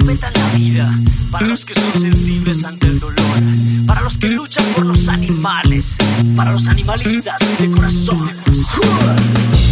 la vida, para los que son sensibles ante el dolor, para los que luchan por los animales, para los animalistas de corazón. De corazón.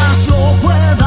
quizás lo pueda.